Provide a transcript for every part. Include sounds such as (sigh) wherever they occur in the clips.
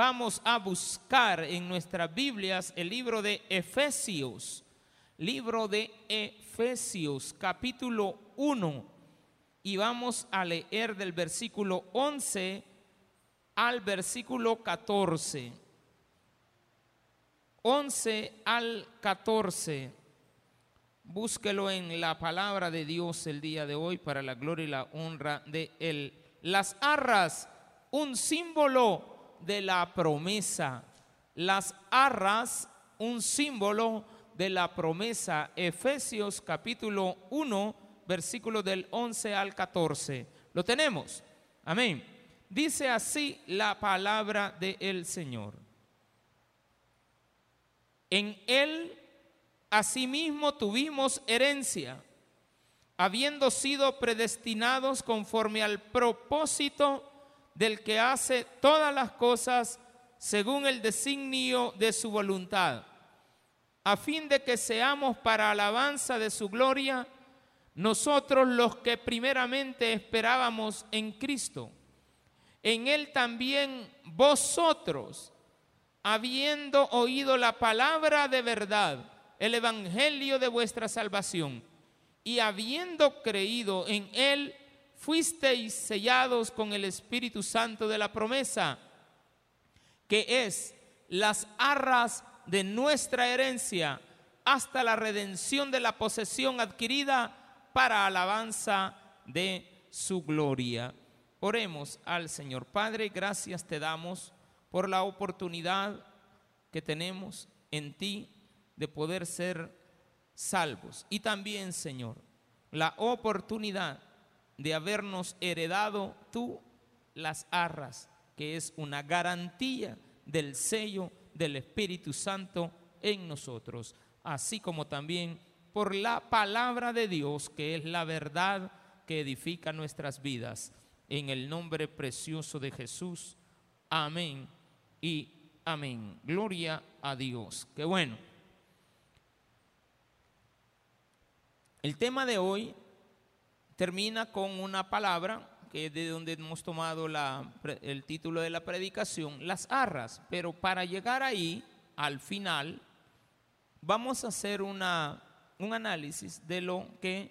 vamos a buscar en nuestras Biblias el libro de Efesios, libro de Efesios, capítulo 1, y vamos a leer del versículo 11 al versículo 14. 11 al 14. Búsquelo en la palabra de Dios el día de hoy para la gloria y la honra de Él. Las arras, un símbolo de la promesa. Las arras, un símbolo de la promesa. Efesios capítulo 1, versículo del 11 al 14. ¿Lo tenemos? Amén. Dice así la palabra del Señor. En Él asimismo tuvimos herencia, habiendo sido predestinados conforme al propósito del que hace todas las cosas según el designio de su voluntad, a fin de que seamos para alabanza de su gloria, nosotros los que primeramente esperábamos en Cristo. En Él también vosotros, habiendo oído la palabra de verdad, el evangelio de vuestra salvación, y habiendo creído en Él, fuisteis sellados con el Espíritu Santo de la promesa, que es las arras de nuestra herencia hasta la redención de la posesión adquirida para alabanza de su gloria. Oremos al Señor. Padre, gracias te damos por la oportunidad que tenemos en ti de poder ser salvos. Y también, Señor, la oportunidad de habernos heredado tú las arras, que es una garantía del sello del Espíritu Santo en nosotros, así como también por la palabra de Dios, que es la verdad que edifica nuestras vidas. En el nombre precioso de Jesús. Amén y amén. Gloria a Dios. Qué bueno. El tema de hoy termina con una palabra que es de donde hemos tomado el título de la predicación, las arras. Pero para llegar ahí, al final, vamos a hacer un análisis de lo que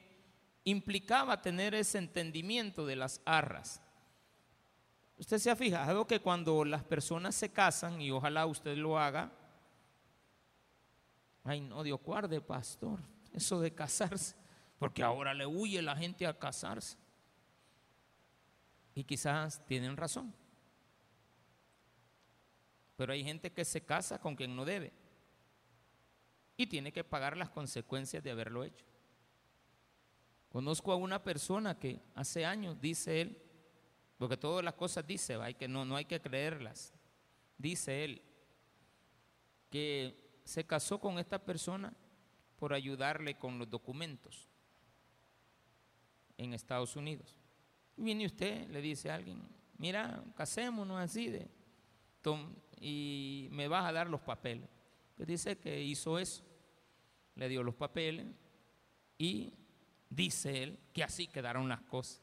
implicaba tener ese entendimiento de las arras. Usted se ha fijado que cuando las personas se casan, y ojalá usted lo haga, ay no, Dios guarde, pastor, eso de casarse, porque ahora le huye la gente a casarse. Y quizás tienen razón. Pero hay gente que se casa con quien no debe y tiene que pagar las consecuencias de haberlo hecho. Conozco a una persona que hace años, dice él, porque todas las cosas dice, hay que, no, no hay que creerlas. Dice él que se casó con esta persona por ayudarle con los documentos en Estados Unidos. Viene usted, le dice a alguien, mira, casémonos así de, y me vas a dar los papeles. Pues dice que hizo eso, le dio los papeles y dice él que así quedaron las cosas.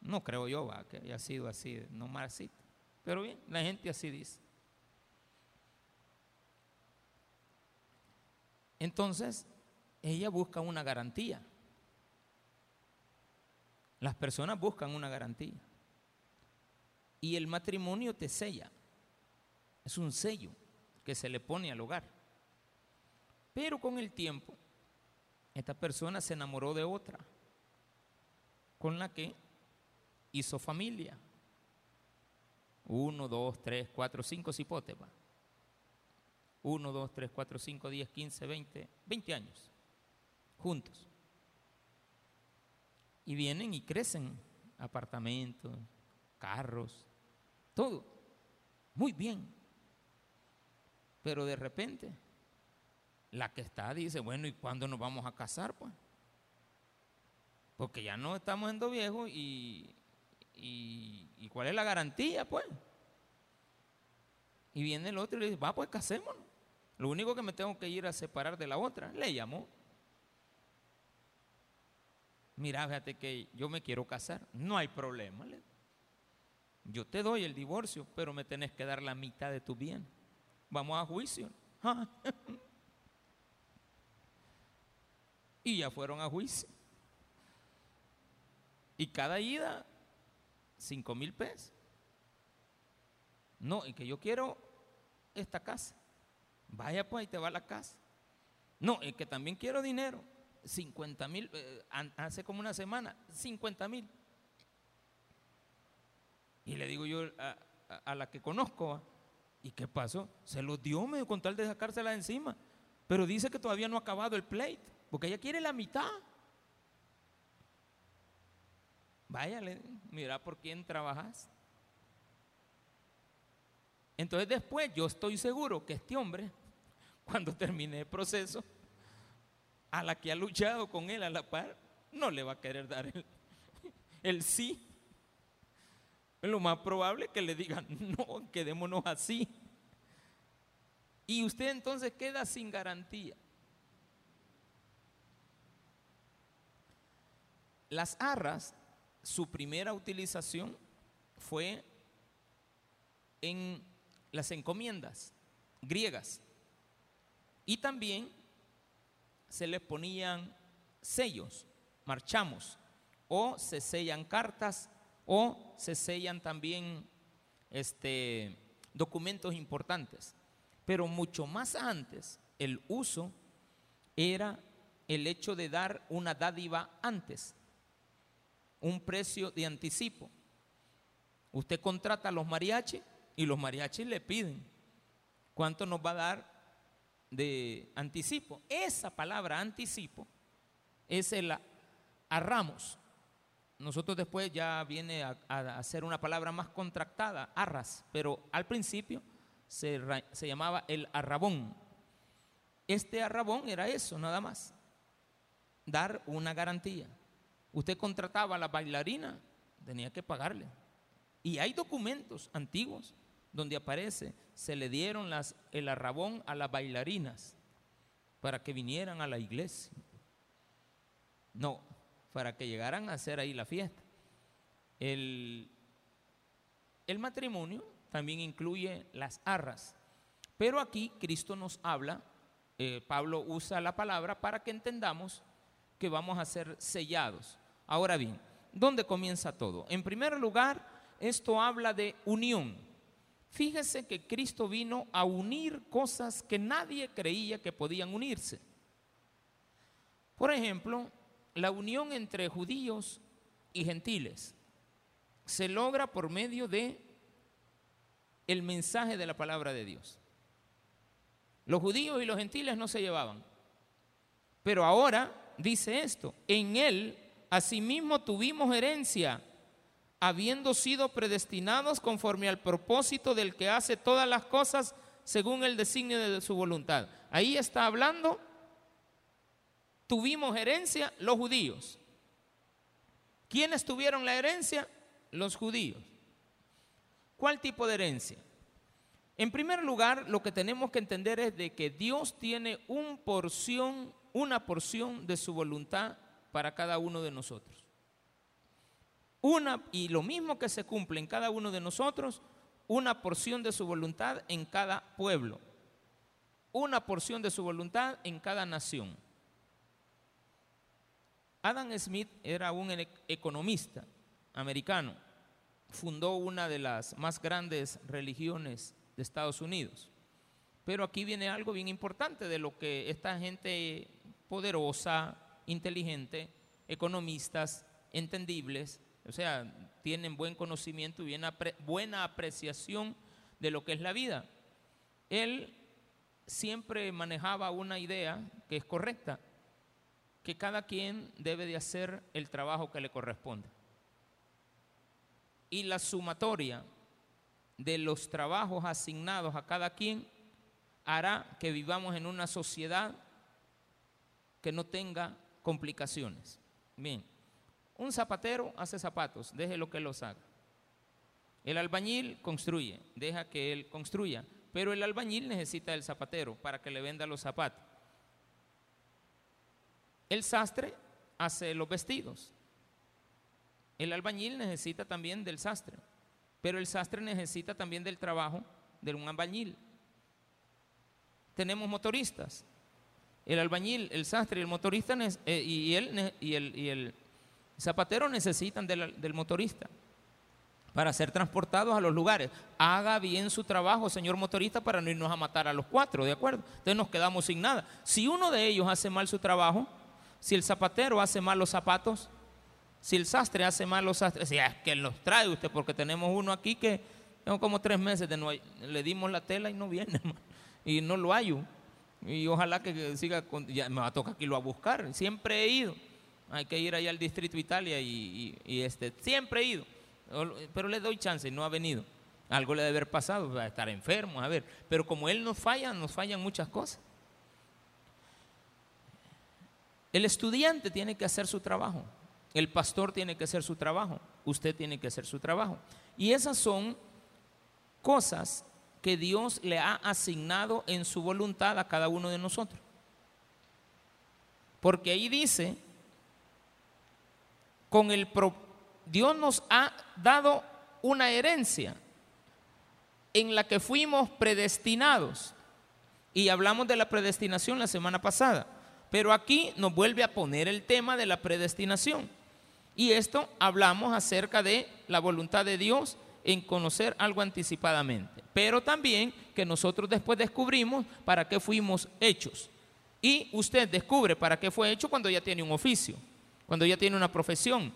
No creo yo va, que haya sido así, no así. Pero bien, la gente así dice. Entonces, ella busca una garantía. Las personas buscan una garantía. Y el matrimonio te sella. Es un sello que se le pone al hogar. Pero con el tiempo, esta persona se enamoró de otra, con la que hizo familia. Uno, dos, tres, cuatro, cinco cipotes. Uno, dos, tres, cuatro, cinco, diez, quince, veinte, veinte años. Juntos. Y vienen y crecen apartamentos, carros, todo. Muy bien. Pero de repente, la que está dice, bueno, ¿y cuándo nos vamos a casar? Pues? Porque ya no estamos siendo viejos y ¿Y, cuál es la garantía, pues? Y viene el otro y le dice, va, pues casémonos. Lo único que me tengo que ir a separar de la otra. Le llamó. Mira, fíjate que yo me quiero casar. No hay problema. yo te doy el divorcio, pero me tenés que dar la mitad de tu bien. Vamos a juicio. (laughs) y ya fueron a juicio. Y cada ida, cinco mil pesos. No, y que yo quiero esta casa. Vaya pues, ahí te va la casa. No, y que también quiero dinero. 50 mil, eh, hace como una semana, 50 mil. Y le digo yo a, la que conozco, ¿y qué pasó? Se lo dio, me con tal de sacársela encima. Pero dice que todavía no ha acabado el plate, porque ella quiere la mitad. Váyale, mira por quién trabajas. Entonces después yo estoy seguro que este hombre, (laughs) cuando termine el proceso, a la que ha luchado con él a la par, no le va a querer dar el, (laughs) el sí. Es lo más probable que le digan, (laughs) no, quedémonos así. Y usted entonces queda sin garantía. Las arras, su primera utilización fue en las encomiendas griegas. Y también se le ponían sellos, marchamos, o se sellan cartas o se sellan también este, documentos importantes. Pero mucho más antes, el uso era el hecho de dar una dádiva antes, un precio de anticipo. Usted contrata a los mariachis y los mariachis le piden cuánto nos va a dar de anticipo. Esa palabra anticipo es el arramos. Nosotros después ya viene a, a, ser una palabra más contractada, arras, pero al principio se, se llamaba el arrabón. Este arrabón era eso, nada más, dar una garantía. Usted contrataba a la bailarina, tenía que pagarle. Y hay documentos antiguos donde aparece, se le dieron las, el arrabón a las bailarinas para que vinieran a la iglesia. No, para que llegaran a hacer ahí la fiesta. El, el matrimonio también incluye las arras, pero aquí Cristo nos habla, eh, Pablo usa la palabra para que entendamos que vamos a ser sellados. Ahora bien, ¿dónde comienza todo? En primer lugar, esto habla de unión. Fíjese que Cristo vino a unir cosas que nadie creía que podían unirse. Por ejemplo, la unión entre judíos y gentiles se logra por medio de el mensaje de la palabra de Dios. Los judíos y los gentiles no se llevaban. Pero ahora dice esto, en él asimismo tuvimos herencia, habiendo sido predestinados conforme al propósito del que hace todas las cosas según el designio de su voluntad. Ahí está hablando tuvimos herencia los judíos. ¿Quiénes tuvieron la herencia? Los judíos. ¿Cuál tipo de herencia? En primer lugar, lo que tenemos que entender es de que Dios tiene un porción, una porción de su voluntad para cada uno de nosotros. Una y lo mismo que se cumple en cada uno de nosotros, una porción de su voluntad en cada pueblo. Una porción de su voluntad en cada nación. Adam Smith era un economista americano, fundó una de las más grandes religiones de Estados Unidos. Pero aquí viene algo bien importante de lo que esta gente poderosa, inteligente, economistas, entendibles, o sea, tienen buen conocimiento y buena apreciación de lo que es la vida. Él siempre manejaba una idea que es correcta, que cada quien debe de hacer el trabajo que le corresponde. Y la sumatoria de los trabajos asignados a cada quien hará que vivamos en una sociedad que no tenga complicaciones. Bien, un zapatero hace zapatos, deje lo que los haga. El albañil construye, deja que él construya, pero el albañil necesita el zapatero para que le venda los zapatos. El sastre hace los vestidos. El albañil necesita también del sastre. pero el sastre necesita también del trabajo de un albañil. Tenemos motoristas. El albañil, el sastre y el motorista eh, y, el, y, el, zapatero necesitan del, motorista para ser transportados a los lugares. Haga bien su trabajo, señor motorista, para no irnos a matar a los cuatro, ¿de acuerdo? Entonces nos quedamos sin nada. Si uno de ellos hace mal su trabajo, si el zapatero hace mal los zapatos, si el sastre hace mal los sastres, si es que los trae usted, porque tenemos uno aquí que tengo como tres meses de no le dimos la tela y no viene, (laughs) y no lo hallo. Y ojalá que siga, con, ya me va a tocar aquí lo a buscar. Siempre he ido. Hay que ir allá al Distrito Italia y, este, siempre he ido. Pero le doy chance, no ha venido. Algo le debe haber pasado, va a estar enfermo, a ver. Pero como él nos falla, nos fallan muchas cosas. El estudiante tiene que hacer su trabajo. El pastor tiene que hacer su trabajo. Usted tiene que hacer su trabajo. Y esas son cosas que Dios le ha asignado en su voluntad a cada uno de nosotros. Porque ahí dice, con el Dios nos ha dado una herencia en la que fuimos predestinados. Y hablamos de la predestinación la semana pasada. Pero aquí nos vuelve a poner el tema de la predestinación. Y esto hablamos acerca de la voluntad de Dios en conocer algo anticipadamente, pero también que nosotros después descubrimos para qué fuimos hechos. Y usted descubre para qué fue hecho cuando ya tiene un oficio, cuando ya tiene una profesión,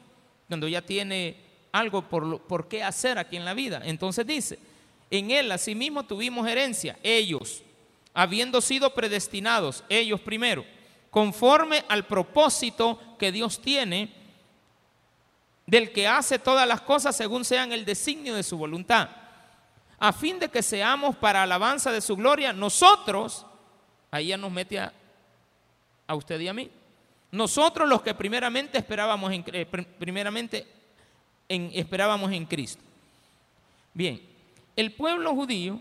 cuando ya tiene algo por, por qué hacer aquí en la vida. Entonces dice, en él asimismo tuvimos herencia, ellos, habiendo sido predestinados, ellos primero, conforme al propósito que Dios tiene del que hace todas las cosas según sean el designio de su voluntad, a fin de que seamos para alabanza de su gloria, nosotros, ahí ya nos mete a, usted y a mí, nosotros los que primeramente esperábamos en, primeramente en, esperábamos en Cristo. Bien, el pueblo judío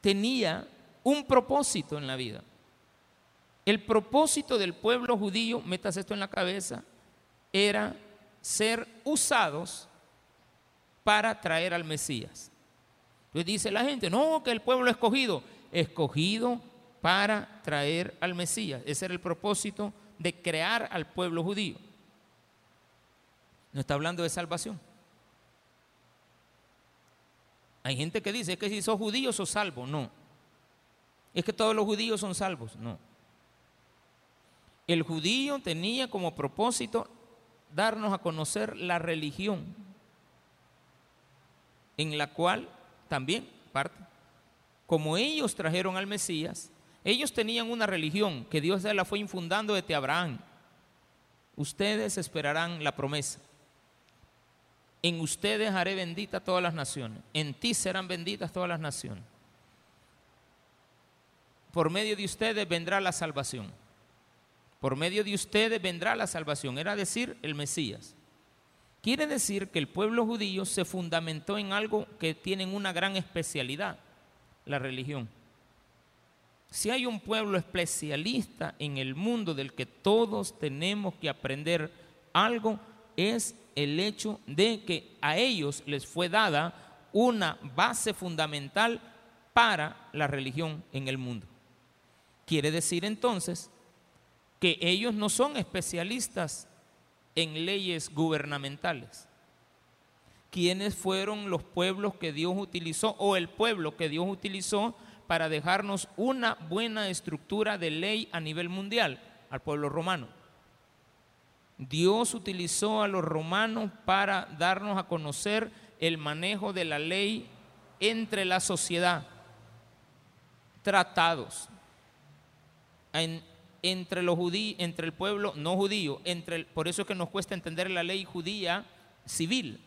tenía un propósito en la vida. El propósito del pueblo judío, metas esto en la cabeza, era ser usados para traer al Mesías. Entonces dice la gente, no, que el pueblo escogido, escogido para traer al Mesías. Ese era el propósito de crear al pueblo judío. No está hablando de salvación. Hay gente que dice que si sos judío sos salvo. No. Es que todos los judíos son salvos. No. El judío tenía como propósito darnos a conocer la religión en la cual también parte. Como ellos trajeron al Mesías, ellos tenían una religión que Dios la fue infundando desde Abraham. Ustedes esperarán la promesa. En ustedes haré bendita todas las naciones. En ti serán benditas todas las naciones. Por medio de ustedes vendrá la salvación. Por medio de ustedes vendrá la salvación, era decir, el Mesías. Quiere decir que el pueblo judío se fundamentó en algo que tienen una gran especialidad, la religión. Si hay un pueblo especialista en el mundo del que todos tenemos que aprender algo, es el hecho de que a ellos les fue dada una base fundamental para la religión en el mundo. Quiere decir entonces que ellos no son especialistas en leyes gubernamentales. ¿Quiénes fueron los pueblos que Dios utilizó o el pueblo que Dios utilizó para dejarnos una buena estructura de ley a nivel mundial? Al pueblo romano. Dios utilizó a los romanos para darnos a conocer el manejo de la ley entre la sociedad, tratados, en, entre los judíos, entre el pueblo no judío, entre por eso es que nos cuesta entender la ley judía civil.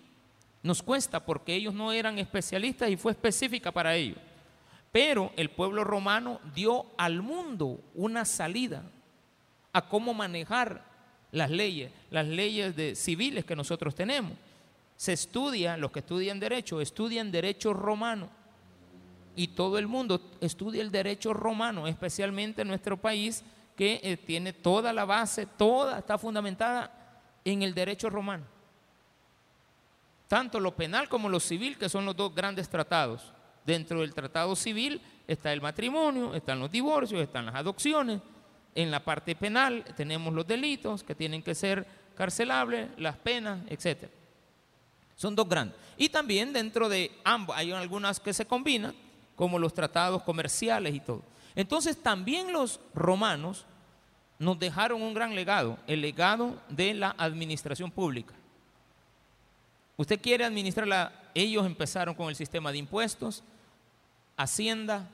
Nos cuesta porque ellos no eran especialistas y fue específica para ellos. Pero el pueblo romano dio al mundo una salida a cómo manejar las leyes, las leyes de civiles que nosotros tenemos. Se estudia, los que estudian derecho, estudian derecho romano. Y todo el mundo estudia el derecho romano, especialmente en nuestro país, que eh, tiene toda la base, toda está fundamentada en el derecho romano. tanto lo penal como lo civil, que son los dos grandes tratados. Dentro del tratado civil está el matrimonio, están los divorcios, están las adopciones. En la parte penal tenemos los delitos que tienen que ser carcelables, las penas, etc. Son dos grandes. Y también dentro de ambos hay algunas que se combinan, como los tratados comerciales y todo. Entonces también los romanos nos dejaron un gran legado, el legado de la administración pública. Usted quiere administrarla, ellos empezaron con el sistema de impuestos, hacienda,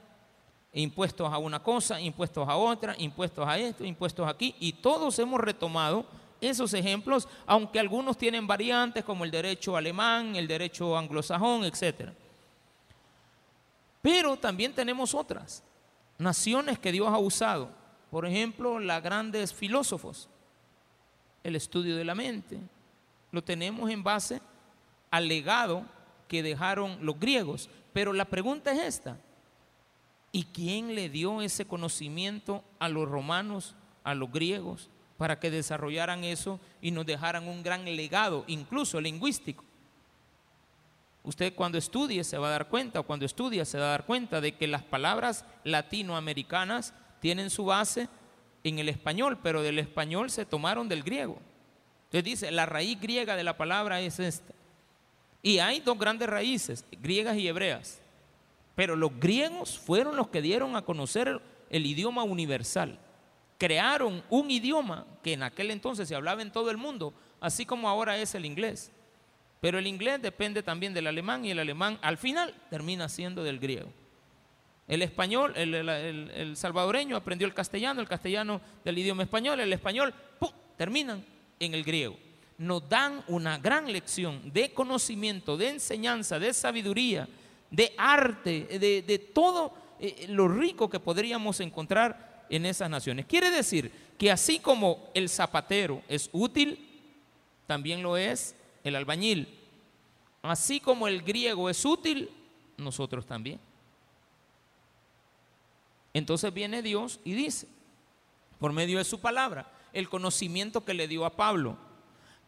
impuestos a una cosa, impuestos a otra, impuestos a esto, impuestos aquí, y todos hemos retomado esos ejemplos, aunque algunos tienen variantes como el derecho alemán, el derecho anglosajón, etc. Pero también tenemos otras naciones que Dios ha usado. Por ejemplo, los grandes filósofos, el estudio de la mente. Lo tenemos en base al legado que dejaron los griegos. Pero la pregunta es esta. ¿Y quién le dio ese conocimiento a los romanos, a los griegos, para que desarrollaran eso y nos dejaran un gran legado, incluso lingüístico? Usted cuando estudie se va a dar cuenta, o cuando estudia se va a dar cuenta de que las palabras latinoamericanas tienen su base en el español, pero del español se tomaron del griego. Entonces dice, la raíz griega de la palabra es esta. Y hay dos grandes raíces, griegas y hebreas. Pero los griegos fueron los que dieron a conocer el idioma universal. Crearon un idioma que en aquel entonces se hablaba en todo el mundo, así como ahora es el inglés. Pero el inglés depende también del alemán y el alemán al final termina siendo del griego. El español, el, salvadoreño aprendió el castellano, el castellano del idioma español, el español, terminan en el griego. Nos dan una gran lección de conocimiento, de enseñanza, de sabiduría, de arte, de, todo eh, lo rico que podríamos encontrar en esas naciones. Quiere decir que así como el zapatero es útil, también lo es el albañil. Así como el griego es útil, nosotros también. Entonces viene Dios y dice, por medio de su palabra, el conocimiento que le dio a Pablo.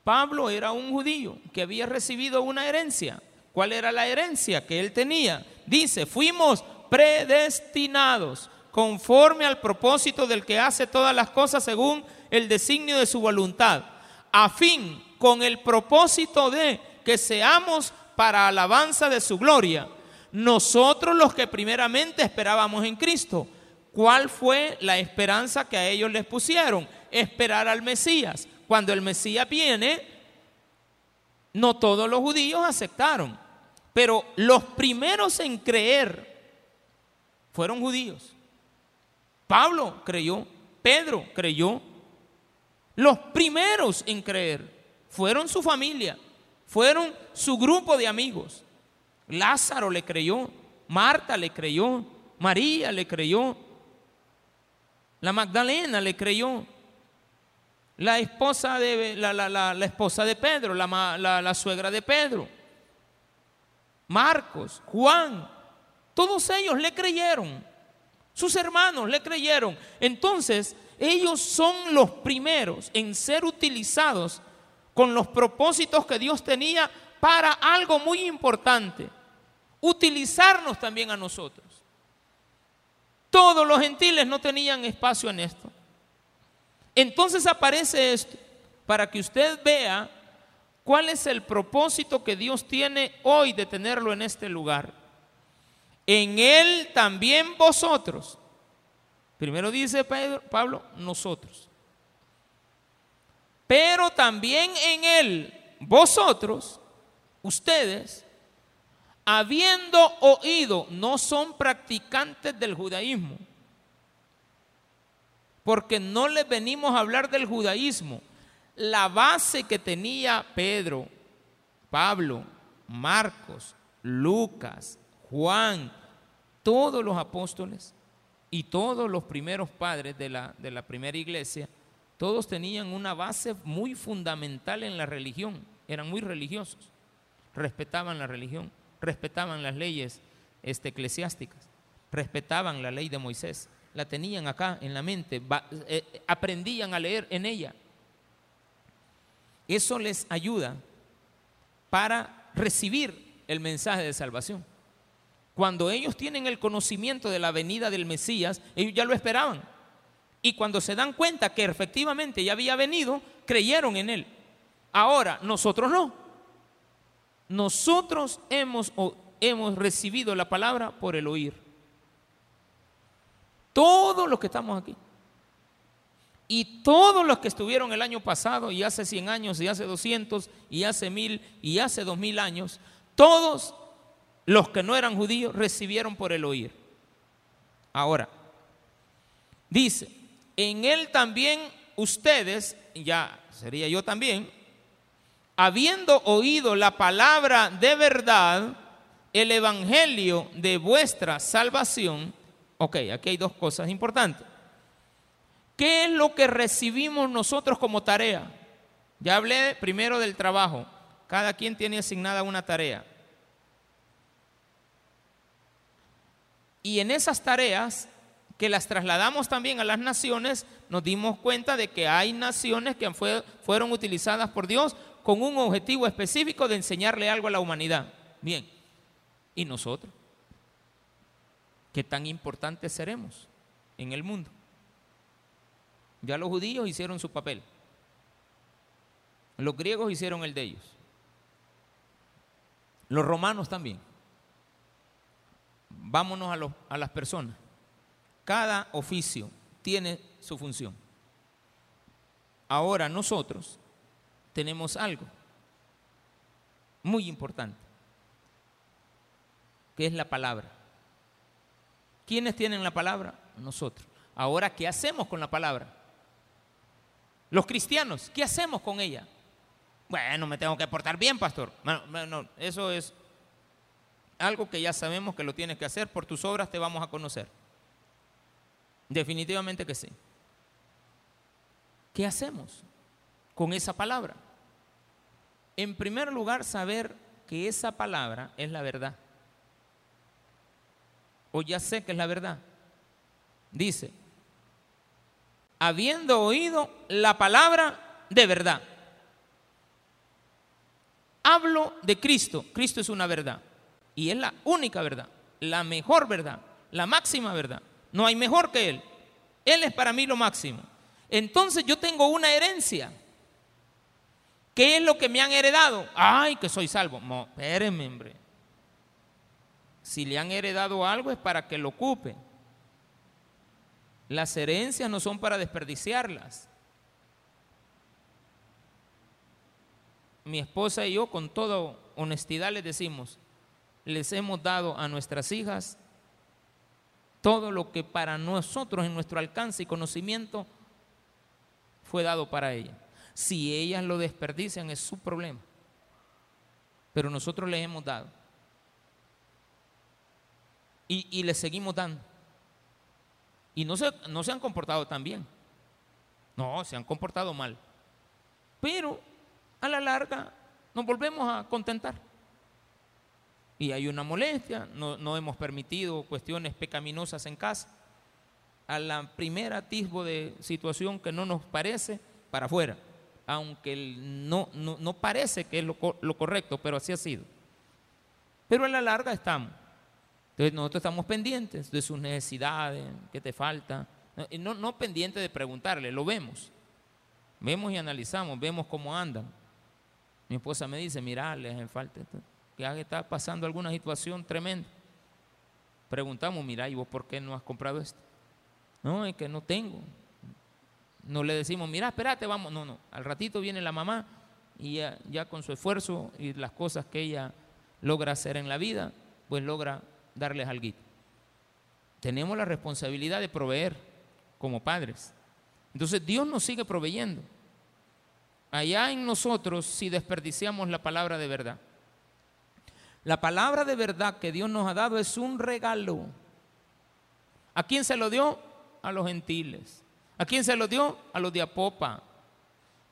Pablo era un judío que había recibido una herencia. ¿Cuál era la herencia que él tenía? Dice, fuimos predestinados conforme al propósito del que hace todas las cosas según el designio de su voluntad, a fin con el propósito de que seamos para alabanza de su gloria. Nosotros los que primeramente esperábamos en Cristo. ¿Cuál fue la esperanza que a ellos les pusieron? Esperar al Mesías. Cuando el Mesías viene, no todos los judíos aceptaron, pero los primeros en creer fueron judíos. Pablo creyó, Pedro creyó, los primeros en creer fueron su familia, fueron su grupo de amigos. Lázaro le creyó, Marta le creyó, María le creyó, la Magdalena le creyó, la esposa de, la, esposa de Pedro, la suegra de Pedro, Marcos, Juan, todos ellos le creyeron, sus hermanos le creyeron. Entonces, ellos son los primeros en ser utilizados con los propósitos que Dios tenía para algo muy importante, utilizarnos también a nosotros. Todos los gentiles no tenían espacio en esto. Entonces aparece esto para que usted vea cuál es el propósito que Dios tiene hoy de tenerlo en este lugar. En Él también vosotros. Primero dice Pedro, Pablo, nosotros pero también en él vosotros, ustedes, habiendo oído, no son practicantes del judaísmo, porque no les venimos a hablar del judaísmo. La base que tenía Pedro, Pablo, Marcos, Lucas, Juan, todos los apóstoles y todos los primeros padres de la, de la primera iglesia, todos tenían una base muy fundamental en la religión, eran muy religiosos, respetaban la religión, respetaban las leyes este, eclesiásticas, respetaban la ley de Moisés, la tenían acá en la mente, eh, aprendían a leer en ella. Eso les ayuda para recibir el mensaje de salvación. Cuando ellos tienen el conocimiento de la venida del Mesías, ellos ya lo esperaban. Y cuando se dan cuenta que efectivamente ya había venido, creyeron en él. Ahora, nosotros no. Nosotros hemos, hemos recibido la palabra por el oír. Todos los que estamos aquí. Y todos los que estuvieron el año pasado, y hace 100 años, y hace 200, y hace 1000, y hace 2000 años, todos los que no eran judíos recibieron por el oír. Ahora, dice, en él también ustedes, ya sería yo también, habiendo oído la palabra de verdad, el evangelio de vuestra salvación, ok, aquí hay dos cosas importantes. ¿Qué es lo que recibimos nosotros como tarea? Ya hablé primero del trabajo. Cada quien tiene asignada una tarea. Y en esas tareas que las trasladamos también a las naciones, nos dimos cuenta de que hay naciones que fueron utilizadas por Dios con un objetivo específico de enseñarle algo a la humanidad. Bien, ¿y nosotros? ¿Qué tan importantes seremos en el mundo? Ya los judíos hicieron su papel. Los griegos hicieron el de ellos. Los romanos también. Vámonos a, a las personas. Cada oficio tiene su función. Ahora nosotros tenemos algo muy importante, que es la palabra. ¿Quiénes tienen la palabra? Nosotros. Ahora, ¿qué hacemos con la palabra? Los cristianos, ¿qué hacemos con ella? Bueno, me tengo que portar bien, pastor. Bueno, eso es algo que ya sabemos que lo tienes que hacer. Por tus obras te vamos a conocer. Definitivamente que sí. ¿Qué hacemos con esa palabra? En primer lugar, saber que esa palabra es la verdad. O ya sé que es la verdad. Dice, habiendo oído la palabra de verdad. Hablo de Cristo. Cristo es una verdad. Y es la única verdad, la mejor verdad, la máxima verdad. No hay mejor que Él. Él es para mí lo máximo. Entonces yo tengo una herencia. ¿Qué es lo que me han heredado? Ay, que soy salvo. No, espérenme, hombre. Si le han heredado algo es para que lo ocupe. Las herencias no son para desperdiciarlas. Mi esposa y yo con toda honestidad les decimos, les hemos dado a nuestras hijas todo lo que para nosotros en nuestro alcance y conocimiento fue dado para ellas. Si ellas lo desperdician es su problema. Pero nosotros les hemos dado. Y, y les seguimos dando. Y no se, no se han comportado tan bien. No, se han comportado mal. Pero a la larga nos volvemos a contentar. Y hay una molestia, no, no hemos permitido cuestiones pecaminosas en casa. A la primera atisbo de situación que no nos parece, para afuera. Aunque no, no, no parece que es lo, lo correcto, pero así ha sido. Pero a la larga estamos. Entonces nosotros estamos pendientes de sus necesidades, qué te falta. No, no pendientes de preguntarle, lo vemos. Vemos y analizamos, vemos cómo andan. Mi esposa me dice, mira, les hace falta que está pasando alguna situación tremenda. Preguntamos, mira, ¿y vos por qué no has comprado esto? No, es que no tengo. No le decimos, mira, espérate, vamos. No, no. Al ratito viene la mamá y ya con su esfuerzo y las cosas que ella logra hacer en la vida, pues logra darles algo. Tenemos la responsabilidad de proveer como padres. Entonces Dios nos sigue proveyendo. Allá en nosotros si desperdiciamos la palabra de verdad. La palabra de verdad que Dios nos ha dado es un regalo. ¿A quién se lo dio? A los gentiles. ¿A quién se lo dio? A los de Apopa.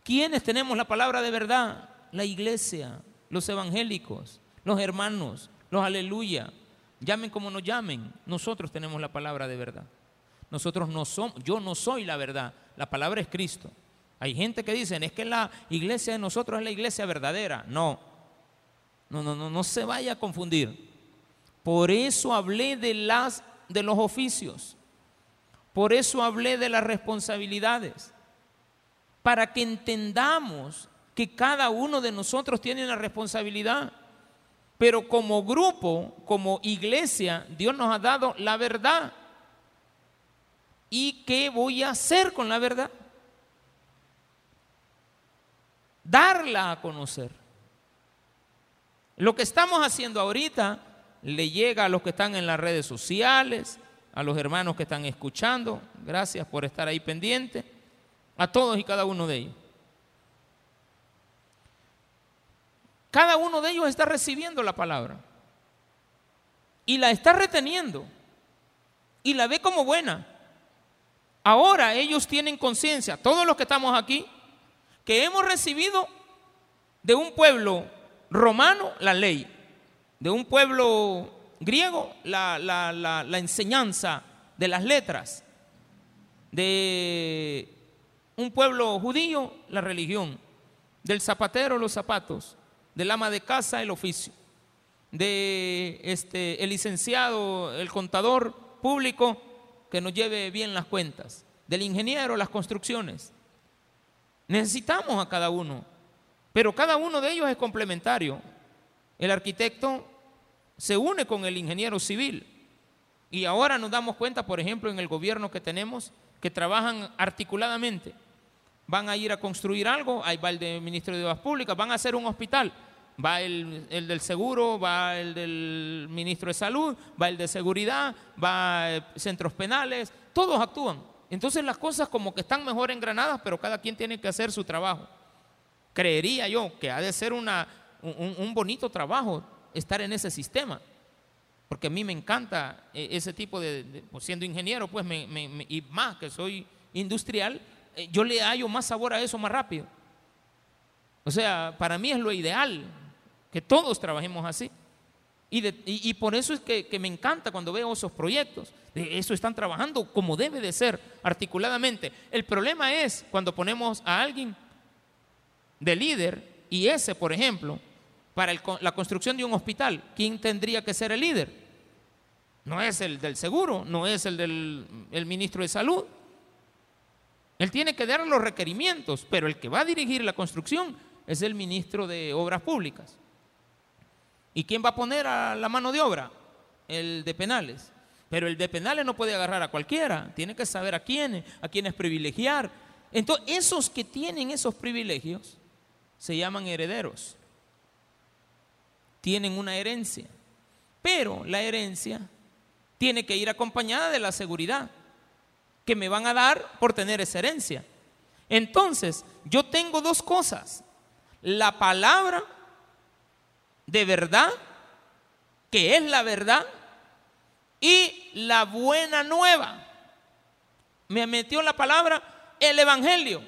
¿Quiénes tenemos la palabra de verdad? La iglesia, los evangélicos, los hermanos, los aleluya. Llamen como nos llamen, nosotros tenemos la palabra de verdad. Nosotros no somos, yo no soy la verdad, la palabra es Cristo. Hay gente que dicen, es que la iglesia de nosotros es la iglesia verdadera. No, No, no, no, no se vaya a confundir. Por eso hablé de las de los oficios. Por eso hablé de las responsabilidades. Para que entendamos que cada uno de nosotros tiene una responsabilidad. Pero como grupo, como iglesia, Dios nos ha dado la verdad. ¿Y qué voy a hacer con la verdad? Darla a conocer. Lo que estamos haciendo ahorita le llega a los que están en las redes sociales, a los hermanos que están escuchando. Gracias por estar ahí pendiente. A todos y cada uno de ellos. Cada uno de ellos está recibiendo la palabra. Y la está reteniendo. Y la ve como buena. Ahora ellos tienen conciencia, todos los que estamos aquí, que hemos recibido de un pueblo romano la ley, de un pueblo griego la, la, enseñanza de las letras, de un pueblo judío la religión, del zapatero los zapatos, del ama de casa el oficio, de este el licenciado, el contador público que nos lleve bien las cuentas, del ingeniero las construcciones. Necesitamos a cada uno, pero cada uno de ellos es complementario. El arquitecto se une con el ingeniero civil. Y ahora nos damos cuenta, por ejemplo, en el gobierno que tenemos, que trabajan articuladamente. Van a ir a construir algo, ahí va el del Ministro de Obras Públicas, van a hacer un hospital, va el, del seguro, va el del ministro de salud, va el de seguridad, va eh, centros penales, todos actúan. Entonces las cosas como que están mejor engranadas, pero cada quien tiene que hacer su trabajo. Creería yo que ha de ser una, un bonito trabajo estar en ese sistema. Porque a mí me encanta eh, ese tipo de, pues, siendo ingeniero, pues, y más que soy industrial, eh, yo le hallo más sabor a eso más rápido. O sea, para mí es lo ideal, que todos trabajemos así. Y, por eso es que, que, me encanta cuando veo esos proyectos. De eso están trabajando como debe de ser, articuladamente. El problema es cuando ponemos a alguien de líder y ese, por ejemplo, para la construcción de un hospital, ¿quién tendría que ser el líder? No es el del seguro, no es el del ministro de salud. Él tiene que dar los requerimientos, pero el que va a dirigir la construcción es el ministro de Obras Públicas. ¿Y quién va a poner a la mano de obra? El de penales. Pero el de penales no puede agarrar a cualquiera, tiene que saber a quiénes, a quiénes privilegiar. Entonces, esos que tienen esos privilegios se llaman herederos tienen una herencia. Pero la herencia tiene que ir acompañada de la seguridad que me van a dar por tener esa herencia. Entonces, yo tengo dos cosas. La palabra de verdad, que es la verdad, y la buena nueva. Me metió la palabra el Evangelio.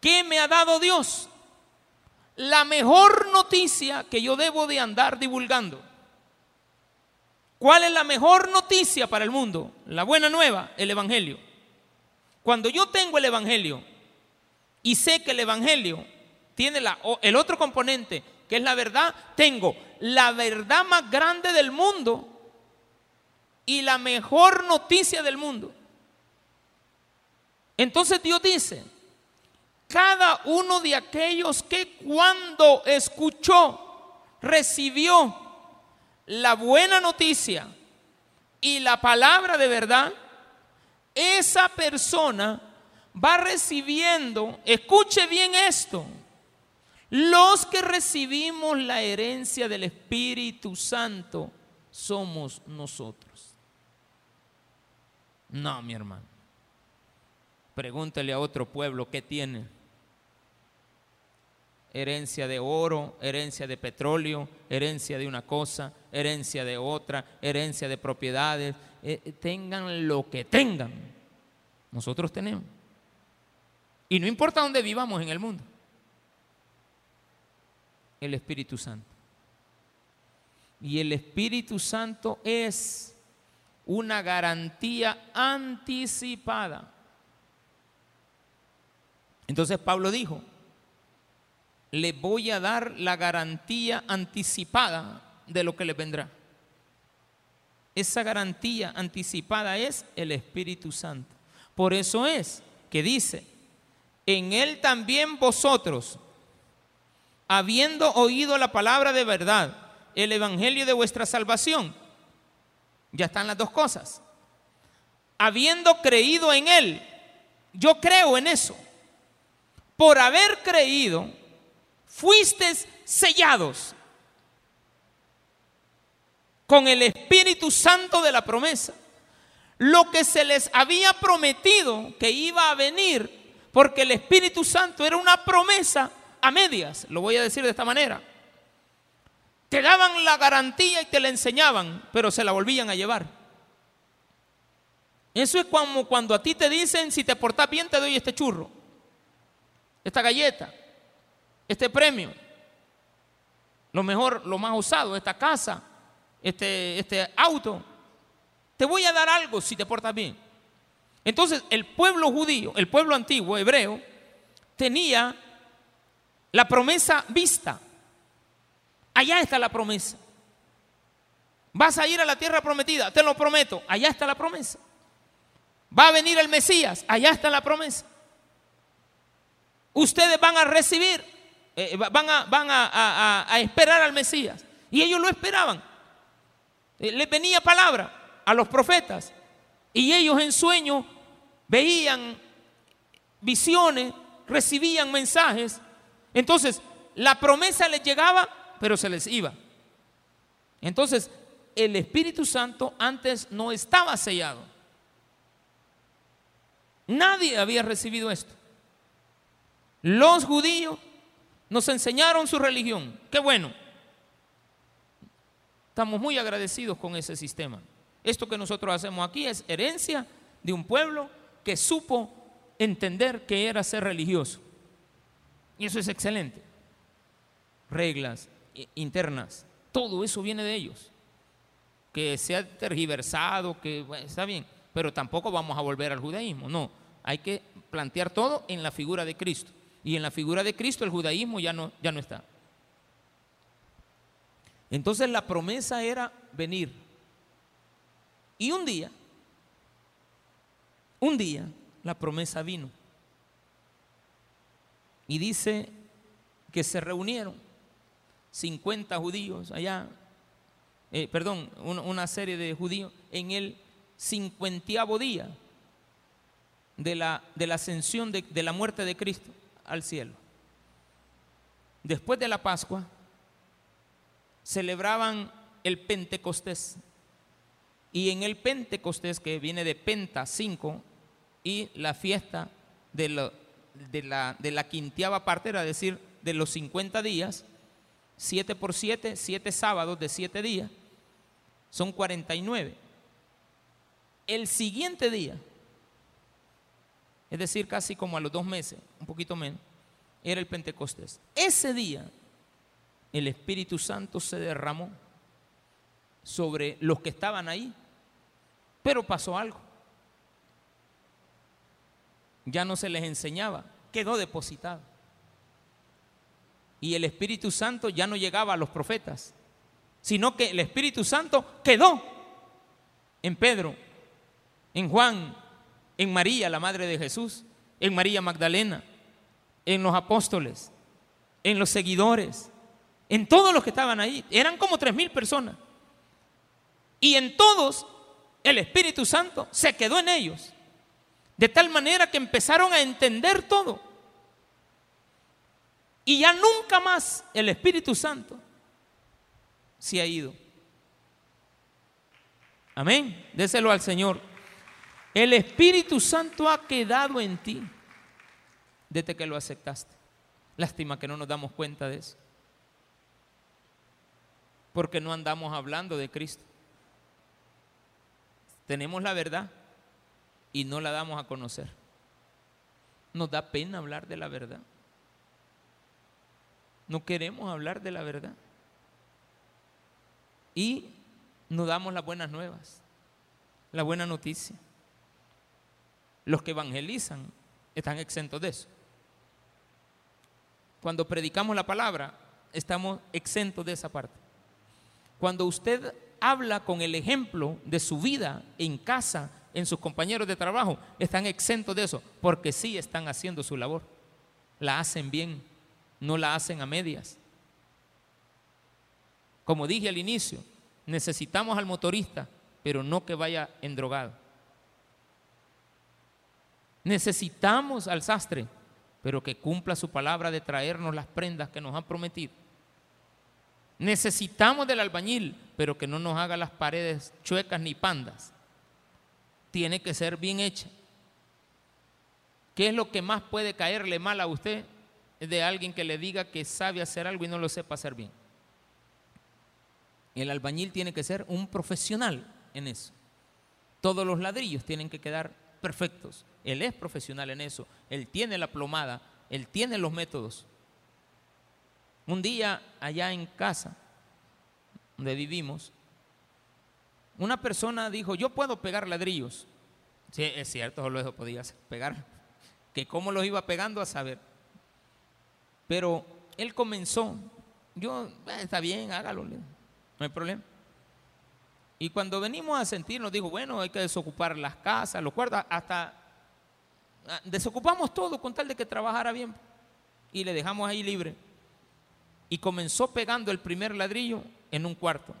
¿Qué me ha dado Dios? la mejor noticia que yo debo de andar divulgando. ¿Cuál es la mejor noticia para el mundo? La buena nueva, el Evangelio. Cuando yo tengo el Evangelio y sé que el Evangelio tiene la, el otro componente, que es la verdad, tengo la verdad más grande del mundo y la mejor noticia del mundo. Entonces Dios dice, cada uno de aquellos que cuando escuchó, recibió la buena noticia y la palabra de verdad, esa persona va recibiendo, escuche bien esto, los que recibimos la herencia del Espíritu Santo somos nosotros. No, mi hermano. Pregúntele a otro pueblo qué tiene herencia de oro, herencia de petróleo, herencia de una cosa, herencia de otra, herencia de propiedades, eh, eh, tengan lo que tengan, nosotros tenemos. Y no importa dónde vivamos en el mundo, el Espíritu Santo. Y el Espíritu Santo es una garantía anticipada. Entonces Pablo dijo, le voy a dar la garantía anticipada de lo que le vendrá. Esa garantía anticipada es el Espíritu Santo. Por eso es que dice, en Él también vosotros, habiendo oído la palabra de verdad, el Evangelio de vuestra salvación, ya están las dos cosas. Habiendo creído en Él, yo creo en eso. Por haber creído, fuiste sellados con el Espíritu Santo de la promesa. Lo que se les había prometido que iba a venir, porque el Espíritu Santo era una promesa a medias, lo voy a decir de esta manera. Te daban la garantía y te la enseñaban, pero se la volvían a llevar. Eso es como cuando a ti te dicen, si te portas bien te doy este churro, esta galleta, este premio, lo mejor, lo más usado, esta casa, este, este auto. Te voy a dar algo si te portas bien. Entonces el pueblo judío, el pueblo antiguo, hebreo, tenía la promesa vista. Allá está la promesa. Vas a ir a la tierra prometida, te lo prometo, allá está la promesa. Va a venir el Mesías, allá está la promesa. Ustedes van a recibir, eh, van, a, van a, esperar al Mesías. Y ellos lo esperaban. Eh, les venía palabra a los profetas. Y ellos en sueño veían visiones, recibían mensajes. Entonces, la promesa les llegaba pero se les iba. Entonces, el Espíritu Santo antes no estaba sellado. Nadie había recibido esto. Los judíos nos enseñaron su religión. Qué bueno. Estamos muy agradecidos con ese sistema. Esto que nosotros hacemos aquí es herencia de un pueblo que supo entender que era ser religioso. Y eso es excelente. Reglas, internas. Todo eso viene de ellos. Que sea tergiversado, que está bien, pero tampoco vamos a volver al judaísmo. No, hay que plantear todo en la figura de Cristo. Y en la figura de Cristo el judaísmo ya no, ya no está. Entonces la promesa era venir. Y un día, un día, la promesa vino. Y dice que se reunieron 50 judíos allá, eh, perdón, una, serie de judíos en el cincuentiavo día de la, de la ascensión de, de la muerte de Cristo al cielo. Después de la Pascua, celebraban el Pentecostés. Y en el Pentecostés, que viene de Penta 5, y la fiesta de, de, la, de la parte, era decir, de los 50 días, 7 por 7, 7 sábados de 7 días, son 49. El siguiente día, es decir, casi como a los dos meses, un poquito menos, era el Pentecostés. Ese día, el Espíritu Santo se derramó sobre los que estaban ahí, pero pasó algo. Ya no se les enseñaba, quedó depositado. Y el Espíritu Santo ya no llegaba a los profetas, sino que el Espíritu Santo quedó en Pedro, en Juan, en María, la madre de Jesús, en María Magdalena, en los apóstoles, en los seguidores, en todos los que estaban ahí. Eran como tres mil personas. Y en todos el Espíritu Santo se quedó en ellos. De tal manera que empezaron a entender todo. Y ya nunca más el Espíritu Santo se ha ido. Amén. Déselo al Señor. El Espíritu Santo ha quedado en ti desde que lo aceptaste. Lástima que no nos damos cuenta de eso. Porque no andamos hablando de Cristo. Tenemos la verdad y no la damos a conocer. Nos da pena hablar de la verdad. No queremos hablar de la verdad. Y no damos las buenas nuevas, la buena noticia. Los que evangelizan están exentos de eso. cuando predicamos la palabra, estamos exentos de esa parte. Cuando usted habla con el ejemplo de su vida en casa, en sus compañeros de trabajo, están exentos de eso, porque sí están haciendo su labor. La hacen bien, no la hacen a medias. Como dije al inicio, necesitamos al motorista, pero no que vaya endrogado. Necesitamos al sastre, pero que cumpla su palabra de traernos las prendas que nos han prometido. Necesitamos del albañil, pero que no nos haga las paredes chuecas ni pandas. Tiene que ser bien hecha. ¿Qué es lo que más puede caerle mal a usted? De alguien que le diga que sabe hacer algo y no lo sepa hacer bien. El albañil tiene que ser un profesional en eso. Todos los ladrillos tienen que quedar perfectos. Él es profesional en eso. Él tiene la plomada. Él tiene los métodos. Un día allá en casa, donde vivimos, una persona dijo, yo puedo pegar ladrillos. Sí, es cierto, solo eso podía pegar. Que cómo los iba pegando a saber. Pero él comenzó, yo, eh, está bien, hágalo, no hay problema. Y cuando venimos a sentir, nos dijo, bueno, hay que desocupar las casas, los cuartos, hasta ah, desocupamos todo con tal de que trabajara bien. Y le dejamos ahí libre y comenzó pegando el primer ladrillo en un cuarto.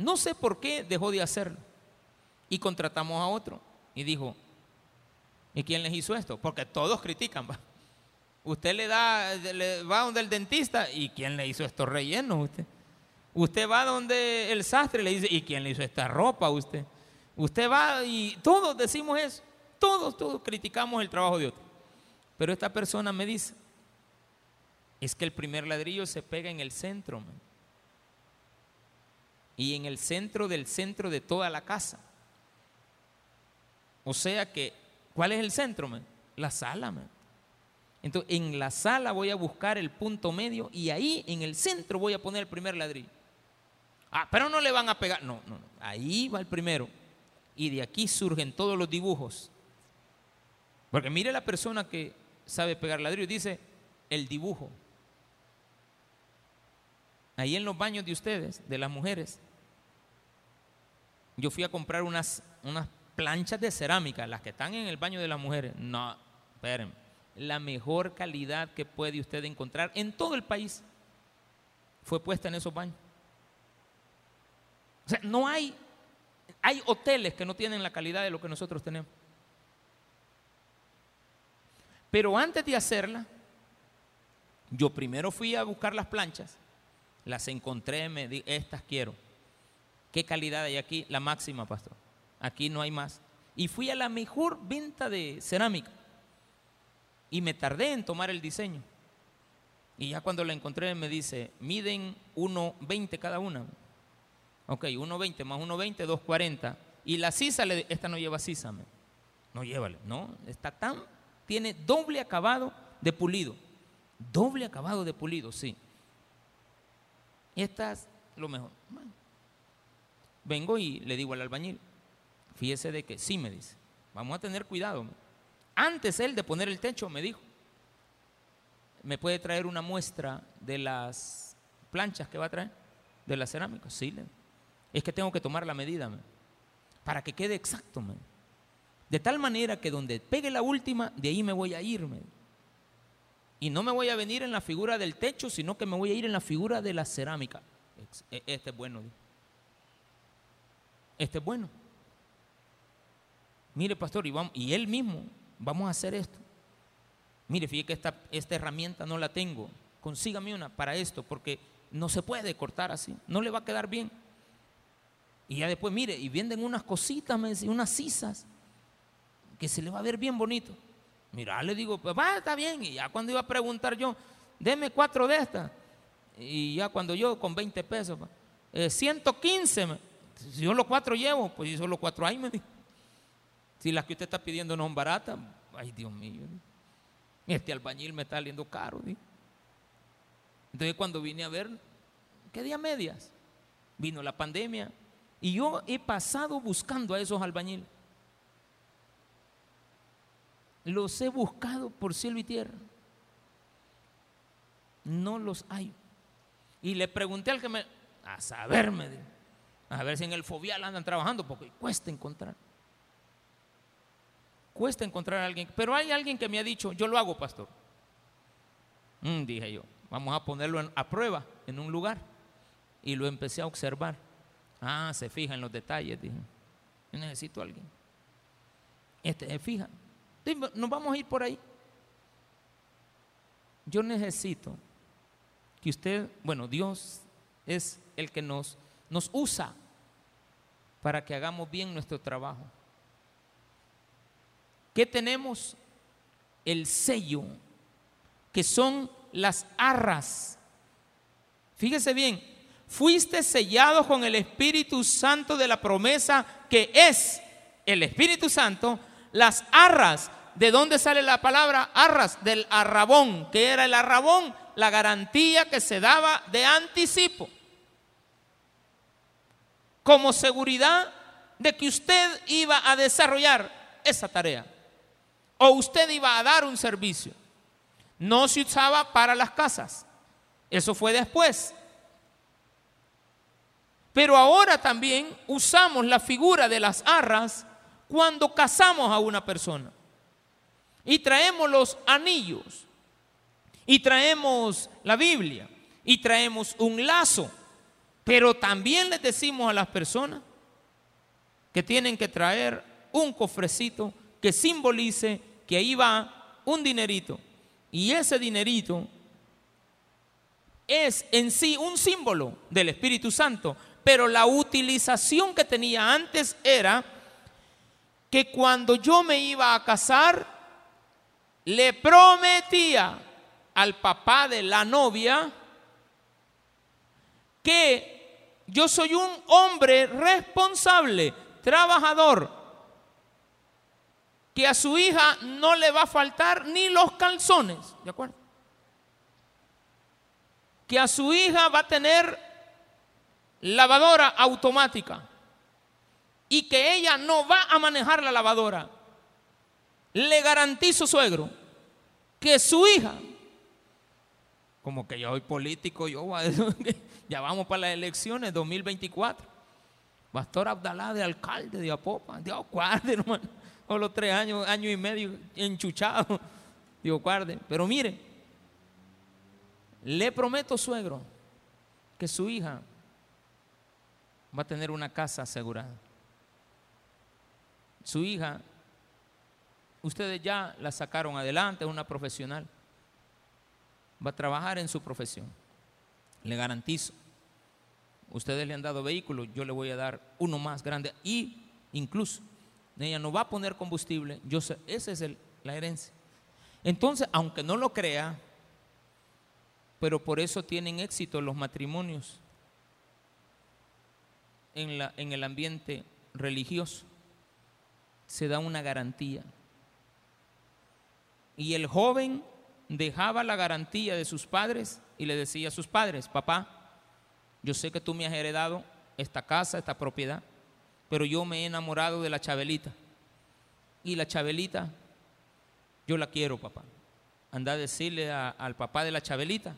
No sé por qué dejó de hacerlo. Y contratamos a otro. Y dijo, ¿y quién les hizo esto? Porque todos critican. Usted le da, va donde el dentista, ¿y quién le hizo estos rellenos usted? Usted va donde el sastre le dice, ¿y quién le hizo esta ropa a usted? Usted va y todos decimos eso. Todos, todos criticamos el trabajo de otro. Pero esta persona me dice, es que el primer ladrillo se pega en el centro. Y en el centro del centro de toda la casa. O sea que, ¿cuál es el centro? La sala. Entonces, en la sala voy a buscar el punto medio y ahí en el centro voy a poner el primer ladrillo. Ah, pero no le van a pegar. No, no, no. Ahí va el primero. Y de aquí surgen todos los dibujos. Porque mire la persona que sabe pegar ladrillo. Dice el dibujo ahí en los baños de ustedes, de las mujeres, yo fui a comprar unas, unas planchas de cerámica, las que están en el baño de las mujeres. No, esperen, la mejor calidad que puede usted encontrar en todo el país fue puesta en esos baños. O sea, no hay, hay hoteles que no tienen la calidad de lo que nosotros tenemos. Pero antes de hacerla, yo primero fui a buscar las planchas las encontré, me di, estas quiero. ¿Qué calidad hay aquí? La máxima, pastor. Aquí no hay más. Y fui a la mejor venta de cerámica. Y me tardé en tomar el diseño. Y ya cuando la encontré me dice, miden 1,20 cada una. Ok, 1,20 más 1,20, 2,40. Y la sisa, le, esta no lleva sisa. No llévale, no. Está tan, tiene doble acabado de pulido. Doble acabado de pulido, sí. Y estás lo mejor. Vengo y le digo al albañil, fíjese de que sí me dice, vamos a tener cuidado. Antes él de poner el techo me dijo, ¿me puede traer una muestra de las planchas que va a traer? De la cerámica. Sí, es que tengo que tomar la medida para que quede exacto. De tal manera que donde pegue la última, de ahí me voy a irme. Y no me voy a venir en la figura del techo, sino que me voy a ir en la figura de la cerámica. E, este es bueno. Este es bueno. Mire, pastor, y, y él mismo, vamos a hacer esto. Mire, fíjate que esta, herramienta no la tengo. Consígame una para esto, porque no se puede cortar así. No le va a quedar bien. Y ya después, mire, y venden unas cositas, unas sisas, que se le va a ver bien bonito. Mira, le digo, pues va, está bien. Y ya cuando iba a preguntar yo, deme cuatro de estas. Y ya cuando yo con 20 pesos, 115, eh, si yo los cuatro llevo, pues si solo cuatro hay, me dijo. Si las que usted está pidiendo no son baratas, ay Dios mío. Este albañil me está saliendo caro. Entonces cuando vine a ver, ¿qué día medias? Vino la pandemia y yo he pasado buscando a esos albañiles. Los he buscado por cielo y tierra. no los hay. Y le pregunté al que me, a saberme, a ver si en el fobial andan trabajando, porque cuesta encontrar. Cuesta encontrar a alguien, pero hay alguien que me ha dicho, yo lo hago, pastor. Mm, dije yo, vamos a ponerlo a prueba en un lugar. Y lo empecé a observar. Ah, se fija en los detalles, dije. Yo necesito a alguien. Este se fija. Nos vamos a ir por ahí. Yo necesito que usted, bueno, Dios es el que nos, nos usa para que hagamos bien nuestro trabajo. ¿Qué tenemos? El sello, que son las arras. Fíjese bien, fuiste sellado con el Espíritu Santo de la promesa que es el Espíritu Santo, las arras. ¿De dónde sale la palabra arras? Del arrabón. que era el arrabón? La garantía que se daba de anticipo. Como seguridad de que usted iba a desarrollar esa tarea. O usted iba a dar un servicio. No se usaba para las casas. Eso fue después. Pero ahora también usamos la figura de las arras cuando casamos a una persona. Y traemos los anillos. Y traemos la Biblia. Y traemos un lazo. Pero también les decimos a las personas que tienen que traer un cofrecito que simbolice que ahí va un dinerito. Y ese dinerito es en sí un símbolo del Espíritu Santo, pero la utilización que tenía antes era que cuando yo me iba a casar, le prometía al papá de la novia que yo soy un hombre responsable, trabajador, que a su hija no le va a faltar ni los calzones, ¿de acuerdo? Que a su hija va a tener lavadora automática y que ella no va a manejar la lavadora, le garantizo, suegro, que su hija, como que yo soy político, yo (laughs) ya vamos para las elecciones 2024. Pastor Abdalá de alcalde de Apopa, Dios guarde, (laughs) hermano. O los tres años, año y medio enchuchado. Dios guarde. Pero mire, le prometo, suegro, que su hija va a tener una casa asegurada. Su hija, ustedes ya la sacaron adelante, es una profesional. Va a trabajar en su profesión. Le garantizo. Ustedes le han dado vehículo, yo le voy a dar uno más grande y incluso ella no va a poner combustible. Yo sé, esa es la herencia. Entonces, aunque no lo crea, pero por eso tienen éxito los matrimonios en el ambiente religioso. Se da una garantía. Y el joven dejaba la garantía de sus padres y le decía a sus padres, papá, yo sé que tú me has heredado esta casa, esta propiedad, pero yo me he enamorado de la Chabelita. Y la Chabelita, yo la quiero, papá. Anda a decirle al papá de la Chabelita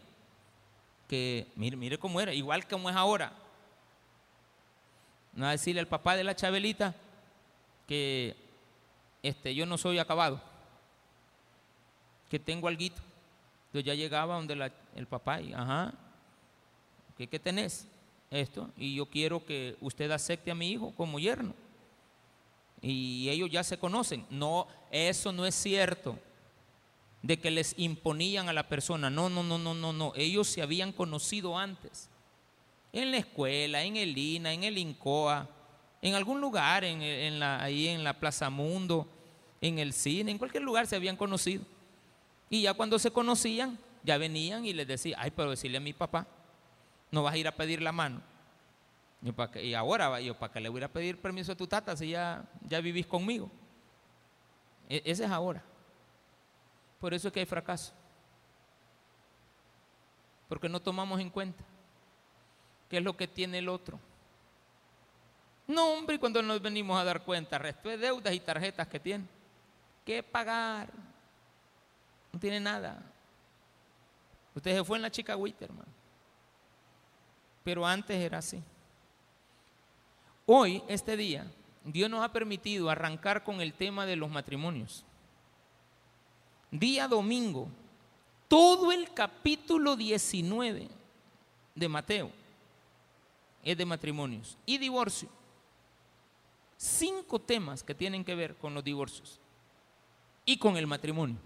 que, mire, mire cómo era, igual como es ahora. No a decirle al papá de la Chabelita que este, yo no soy acabado, que tengo alguito. Entonces ya llegaba donde el papá y, ajá, ¿qué, ¿qué tenés? Esto, y yo quiero que usted acepte a mi hijo como yerno. Y ellos ya se conocen. No, eso no es cierto de que les imponían a la persona. No, no, no, no, no, no. Ellos se habían conocido antes en la escuela, en el INA, en el INCOA, en algún lugar, en, la, ahí en la Plaza Mundo, en el cine, en cualquier lugar se habían conocido. Y ya cuando se conocían, ya venían y les decía, ay, pero decirle a mi papá, no vas a ir a pedir la mano. Y, ahora, yo, ¿para qué le voy a pedir permiso a tu tata si ya, ya vivís conmigo? E, ese es ahora. Por eso es que hay fracaso. Porque no tomamos en cuenta qué es lo que tiene el otro. No, hombre, cuando nos venimos a dar cuenta, resto de deudas y tarjetas que tiene. ¿Qué pagar? No tiene nada. Usted se fue en la chica Witter, hermano. Pero antes era así. Hoy, este día, Dios nos ha permitido arrancar con el tema de los matrimonios. Día domingo, todo el capítulo 19 de Mateo es de matrimonios y divorcio. Cinco temas que tienen que ver con los divorcios y con el matrimonio.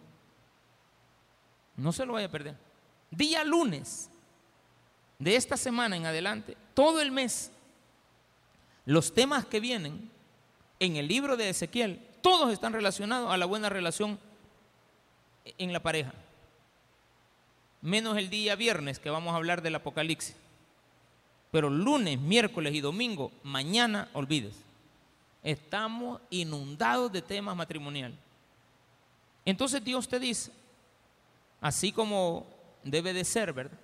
No se lo vaya a perder. Día lunes de esta semana en adelante, todo el mes, los temas que vienen en el libro de Ezequiel, todos están relacionados a la buena relación en la pareja. Menos el día viernes que vamos a hablar del Apocalipsis. Pero lunes, miércoles y domingo, mañana, olvides. Estamos inundados de temas matrimoniales. Entonces Dios te dice, así como debe de ser, ¿verdad?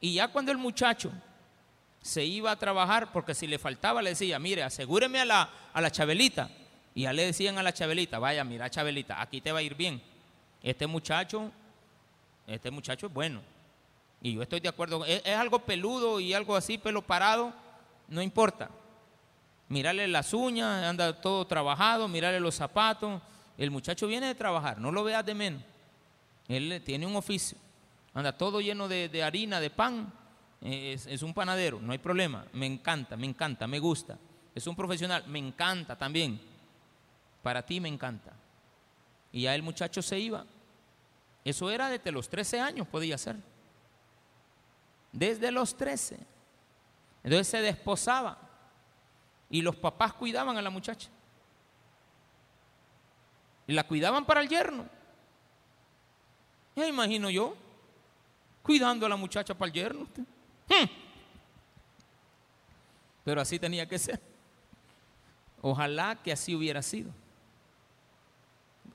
Y ya cuando el muchacho se iba a trabajar, porque si le faltaba le decía, mire, asegúreme a la, a la chabelita. Y ya le decían a la chabelita, vaya, mira, chabelita, aquí te va a ir bien. Este muchacho, este muchacho es bueno. Y yo estoy de acuerdo, es, es algo peludo y algo así, pelo parado, no importa. Mirarle las uñas, anda todo trabajado, mirarle los zapatos. El muchacho viene de trabajar, no lo veas de menos. Él tiene un oficio. Anda todo lleno de, harina, de pan. Es, es, un panadero, no hay problema. Me encanta, me encanta, me gusta. Es un profesional, me encanta también. Para ti me encanta. Y ya el muchacho se iba. Eso era desde los 13 años, podía ser. Desde los 13. Entonces se desposaba. Y los papás cuidaban a la muchacha. Y la cuidaban para el yerno. Ya imagino yo, cuidando a la muchacha para el yerno. Hmm. Pero así tenía que ser. Ojalá que así hubiera sido.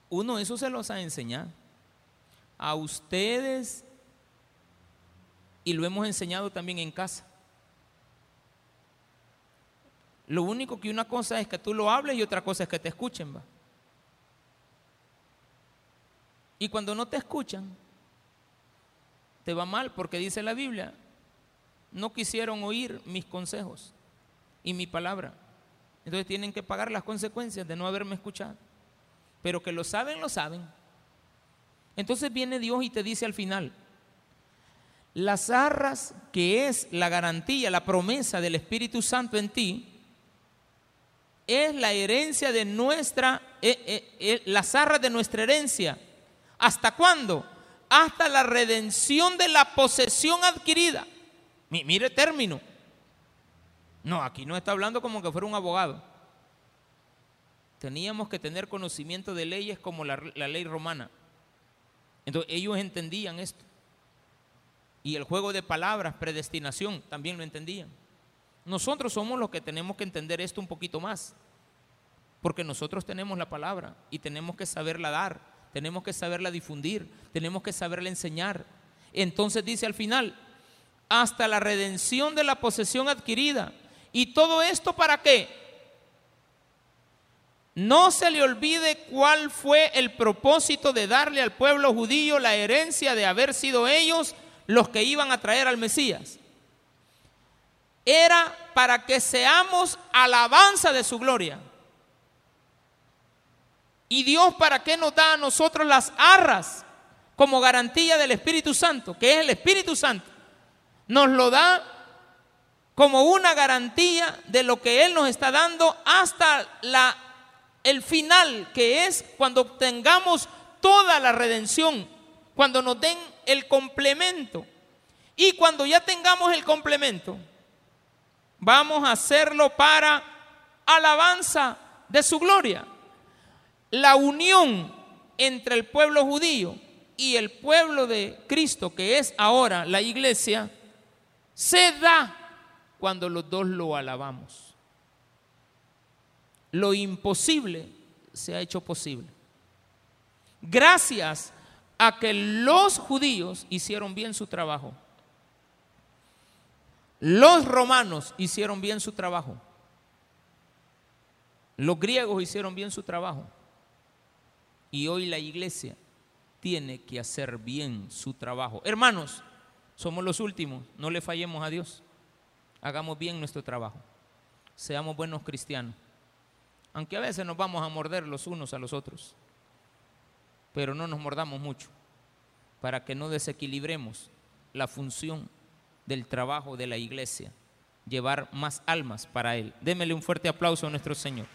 Uno eso se los ha enseñado. A ustedes y lo hemos enseñado también en casa. Lo único que una cosa es que tú lo hables y otra cosa es que te escuchen, va. Y cuando no te escuchan, te va mal porque dice la Biblia, no quisieron oír mis consejos y mi palabra. Entonces tienen que pagar las consecuencias de no haberme escuchado. Pero que lo saben, lo saben. Entonces viene Dios y te dice al final, las arras que es la garantía, la promesa del Espíritu Santo en ti, es la herencia de nuestra, eh, eh, eh, de nuestra herencia ¿Hasta cuándo? Hasta la redención de la posesión adquirida. Mire término. No, aquí no está hablando como que fuera un abogado. Teníamos que tener conocimiento de leyes como la, la ley romana. Entonces ellos entendían esto. Y el juego de palabras, predestinación, también lo entendían. Nosotros somos los que tenemos que entender esto un poquito más. Porque nosotros tenemos la palabra y tenemos que saberla dar tenemos que saberla difundir, tenemos que saberla enseñar. Entonces dice al final, hasta la redención de la posesión adquirida. ¿Y todo esto para qué? No se le olvide cuál fue el propósito de darle al pueblo judío la herencia de haber sido ellos los que iban a traer al Mesías. Era para que seamos alabanza de su gloria. ¿Y Dios para qué nos da a nosotros las arras como garantía del Espíritu Santo, que es el Espíritu Santo? Nos lo da como una garantía de lo que Él nos está dando hasta la, el final, que es cuando obtengamos toda la redención, cuando nos den el complemento. Y cuando ya tengamos el complemento, vamos a hacerlo para alabanza de su gloria la unión entre el pueblo judío y el pueblo de Cristo, que es ahora la iglesia, se da cuando los dos lo alabamos. Lo imposible se ha hecho posible. Gracias a que los judíos hicieron bien su trabajo. Los romanos hicieron bien su trabajo. Los griegos hicieron bien su trabajo. Y hoy la iglesia tiene que hacer bien su trabajo. Hermanos, somos los últimos, no le fallemos a Dios. Hagamos bien nuestro trabajo. Seamos buenos cristianos. Aunque a veces nos vamos a morder los unos a los otros. Pero no nos mordamos mucho para que no desequilibremos la función del trabajo de la iglesia, llevar más almas para Él. Démele un fuerte aplauso a nuestro Señor.